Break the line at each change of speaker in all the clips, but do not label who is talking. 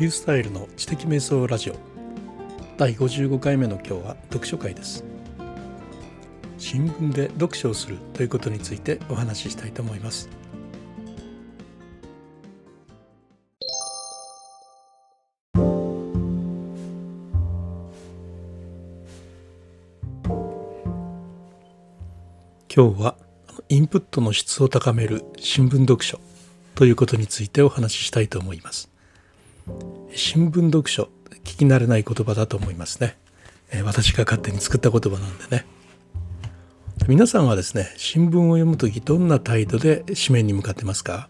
リュースタイルの知的瞑想ラジオ。第55回目の今日は読書会です。新聞で読書をするということについてお話ししたいと思います。今日はインプットの質を高める新聞読書ということについてお話ししたいと思います。新聞読書聞き慣れない言葉だと思いますね、私が勝手に作った言葉なんでね。皆さんはですね新聞を読む時どんな態度で紙面に向かってますか？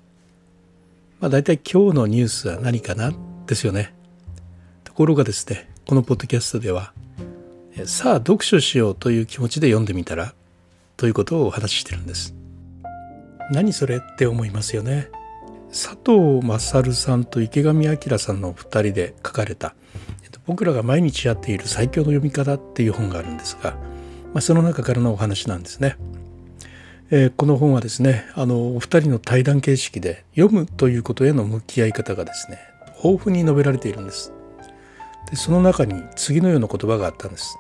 まあ大体今日のニュースは何かな？ですよね。ところがですねこのポッドキャストではさあ読書しようという気持ちで読んでみたらということをお話ししてるんです。何それって思いますよね。佐藤勝さんと池上彰さんの2人で書かれた「僕らが毎日やっている最強の読み方」っていう本があるんですが、まあ、その中からのお話なんですね。えー、この本はですねあのお二人の対談形式で読むということへの向き合い方がですね豊富に述べられているんです。でその中に次のような言葉があったんです。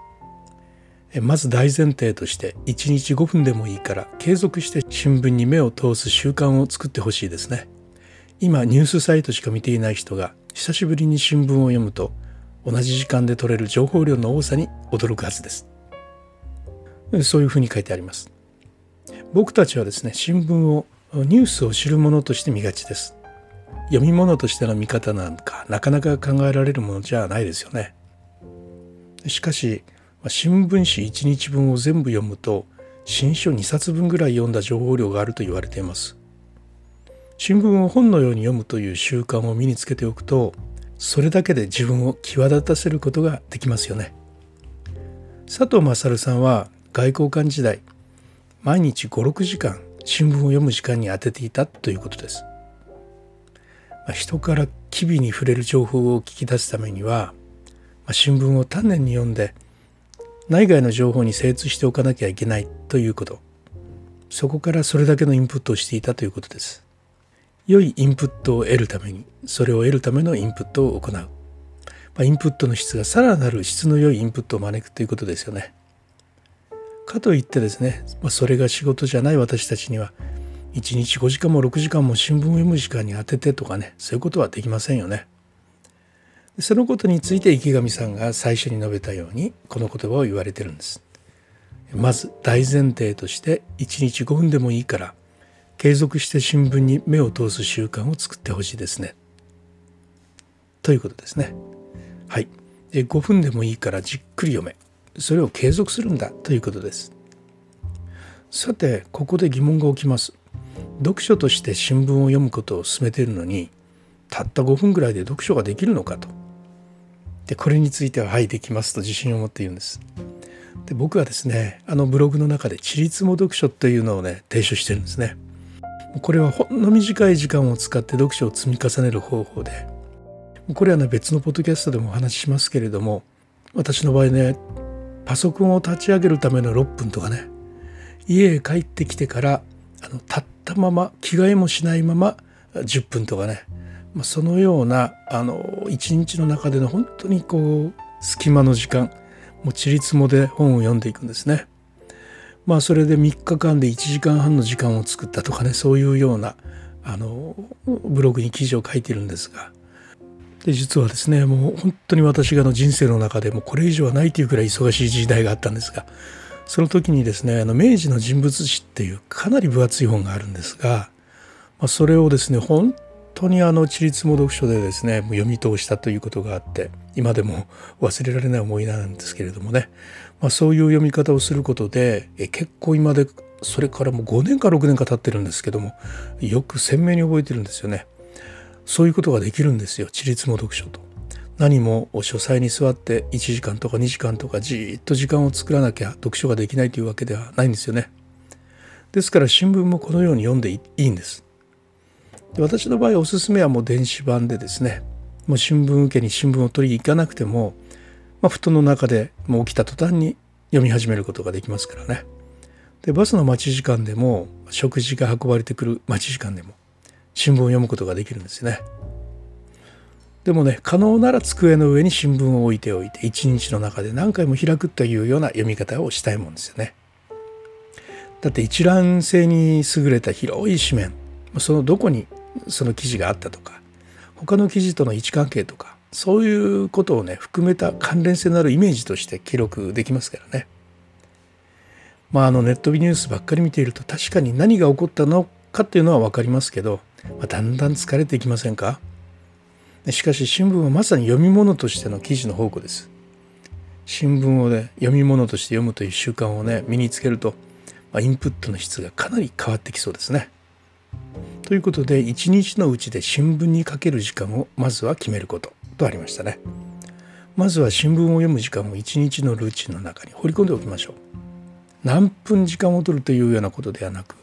まず大前提として1日5分でもいいから継続して新聞に目を通す習慣を作ってほしいですね。今ニュースサイトしか見ていない人が久しぶりに新聞を読むと同じ時間で取れる情報量の多さに驚くはずです。そういうふうに書いてあります。僕たちはですね新聞をニュースを知るものとして見がちです。読み物としての見方なんかなかなか考えられるものじゃないですよね。しかし新聞紙1日分を全部読むと新書2冊分ぐらい読んだ情報量があると言われています。新聞を本のように読むという習慣を身につけておくとそれだけで自分を際立たせることができますよね。佐藤勝さんは外交官時代毎日56時間新聞を読む時間に当てていたということです。ま人から機微に触れる情報を聞き出すためにはま新聞を丹念に読んで内外の情報に精通しておかなきゃいけないということ。そこからそれだけのインプットをしていたということです。良いインプットを得るためにそれを得るためのインプットを行う、まあ、インプットの質がさらなる質の良いインプットを招くということですよね。かといってですね、まあ、それが仕事じゃない私たちには1日5時間も6時間も新聞を読む時間に当ててとかねそういうことはできませんよね。そのことについて池上さんが最初に述べたようにこの言葉を言われてるんです。まず大前提として1日5分でもいいから継続して新聞に目を通す習慣を作ってほしいですね。ということですね。はい。5分でもいいからじっくり読め。それを継続するんだということです。さて、ここで疑問が起きます。読書として新聞を読むことを勧めているのに、たった5分ぐらいで読書ができるのかと。で、これについては、はい、できますと自信を持って言うんです。で僕はですねあのブログの中で「ちりつも読書」というのをね提唱してるんですね。これはほんの短い時間を使って読書を積み重ねる方法でこれはね別のポッドキャストでもお話ししますけれども私の場合ねパソコンを立ち上げるための6分とかね家へ帰ってきてからあの立ったまま着替えもしないまま10分とかね、まあ、そのようなあの一日の中での本当にこう隙間の時間もうちりつもで本を読んでいくんですね。まあそれで3日間で1時間半の時間を作ったとかねそういうようなあのブログに記事を書いてるんですが。で実はですねもう本当に私がの人生の中でもこれ以上はないというくらい忙しい時代があったんですがその時にですねあの明治の人物史っていうかなり分厚い本があるんですが、まあ、それをですね本当にあの地立も読書でですねもう読み通したということがあって今でも忘れられない思いなんですけれどもね、まあ、そういう読み方をすることでえ結構今でそれからもう5年か6年か経ってるんですけどもよく鮮明に覚えてるんですよね。そういうことができるんですよ地立も読書と。何も書斎に座って1時間とか2時間とかじっと時間を作らなきゃ読書ができないというわけではないんですよね。ですから新聞もこのように読んでいいんです。で私の場合おすすめはもう電子版でですねもう新聞受けに新聞を取りに行かなくても、まあ、布団の中でもう起きた途端に読み始めることができますからね。でバスの待ち時間でも食事が運ばれてくる待ち時間でも新聞を読むことができるんですよね。でもね可能なら机の上に新聞を置いておいて一日の中で何回も開くというような読み方をしたいもんですよね。だって一覧性に優れた広い紙面そのどこにその記事があったとか他の記事との位置関係とかそういうことをね含めた関連性のあるイメージとして記録できますからね。まああのネットニュースばっかり見ていると確かに何が起こったのかっていうのは分かりますけど、まあ、だんだん疲れていきませんか？しかし新聞はまさに読み物としての記事の宝庫です。新聞をね読み物として読むという習慣をね身につけると、まあ、インプットの質がかなり変わってきそうですね。ということで一日のうちで新聞にかける時間をまずは決めることとありましたね。まずは新聞を読む時間を一日のルーチンの中に放り込んでおきましょう。何分時間を取るというようなことではなく、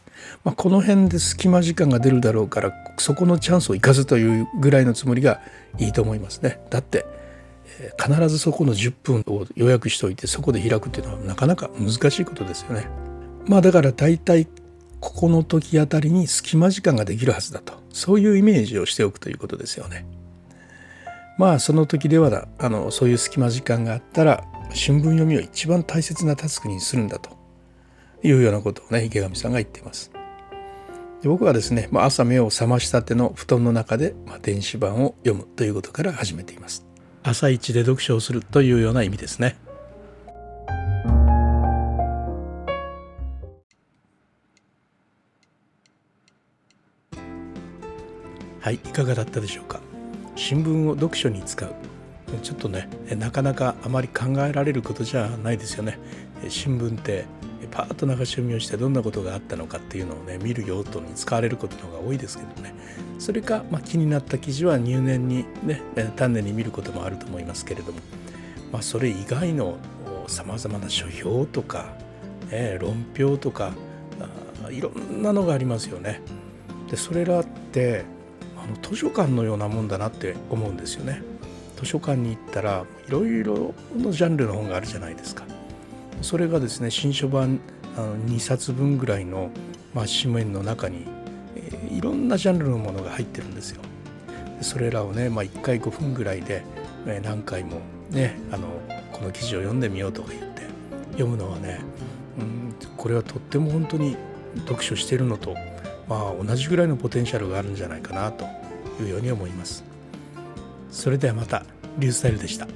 まあ、この辺で隙間時間が出るだろうからそこのチャンスを生かすというぐらいのつもりがいいと思いますね。だって、え、必ずそこの10分を予約しておいてそこで開くっていうのはなかなか難しいことですよね。まあだから大体ここの時あたりに隙間時間ができるはずだとそういうイメージをしておくということですよね。まあその時ではあのそういう隙間時間があったら新聞読みを一番大切なタスクにするんだというようなことをね池上さんが言っています。で僕はですね、まあ、朝目を覚ましたての布団の中で、まあ、電子版を読むということから始めています。朝一で読書をするというような意味ですね。はいいかがだったでしょうか？新聞を読書に使う。ちょっとねなかなかあまり考えられることじゃないですよね。新聞ってパーッと流し読みをしてどんなことがあったのかっていうのをね見る用途に使われることの方が多いですけどね。それか、まあ、気になった記事は入念にね丹念に見ることもあると思いますけれども、まあ、それ以外のさまざまな書評とか、え論評とかいろんなのがありますよね。でそれらっての図書館のようなもんだなって思うんですよね。図書館に行ったらいろいろのジャンルの本があるじゃないですか。それがですね新書版あの2冊分ぐらいの、まあ、紙面の中に、えー、いろんなジャンルのものが入ってるんですよ。それらをね、まあ、1回5分ぐらいで、えー、何回もねあのこの記事を読んでみようとか言って読むのはね、うん、これはとっても本当に読書してるのとまあ、同じぐらいのポテンシャルがあるんじゃないかなというように思います。それではまたリュースタイルでした。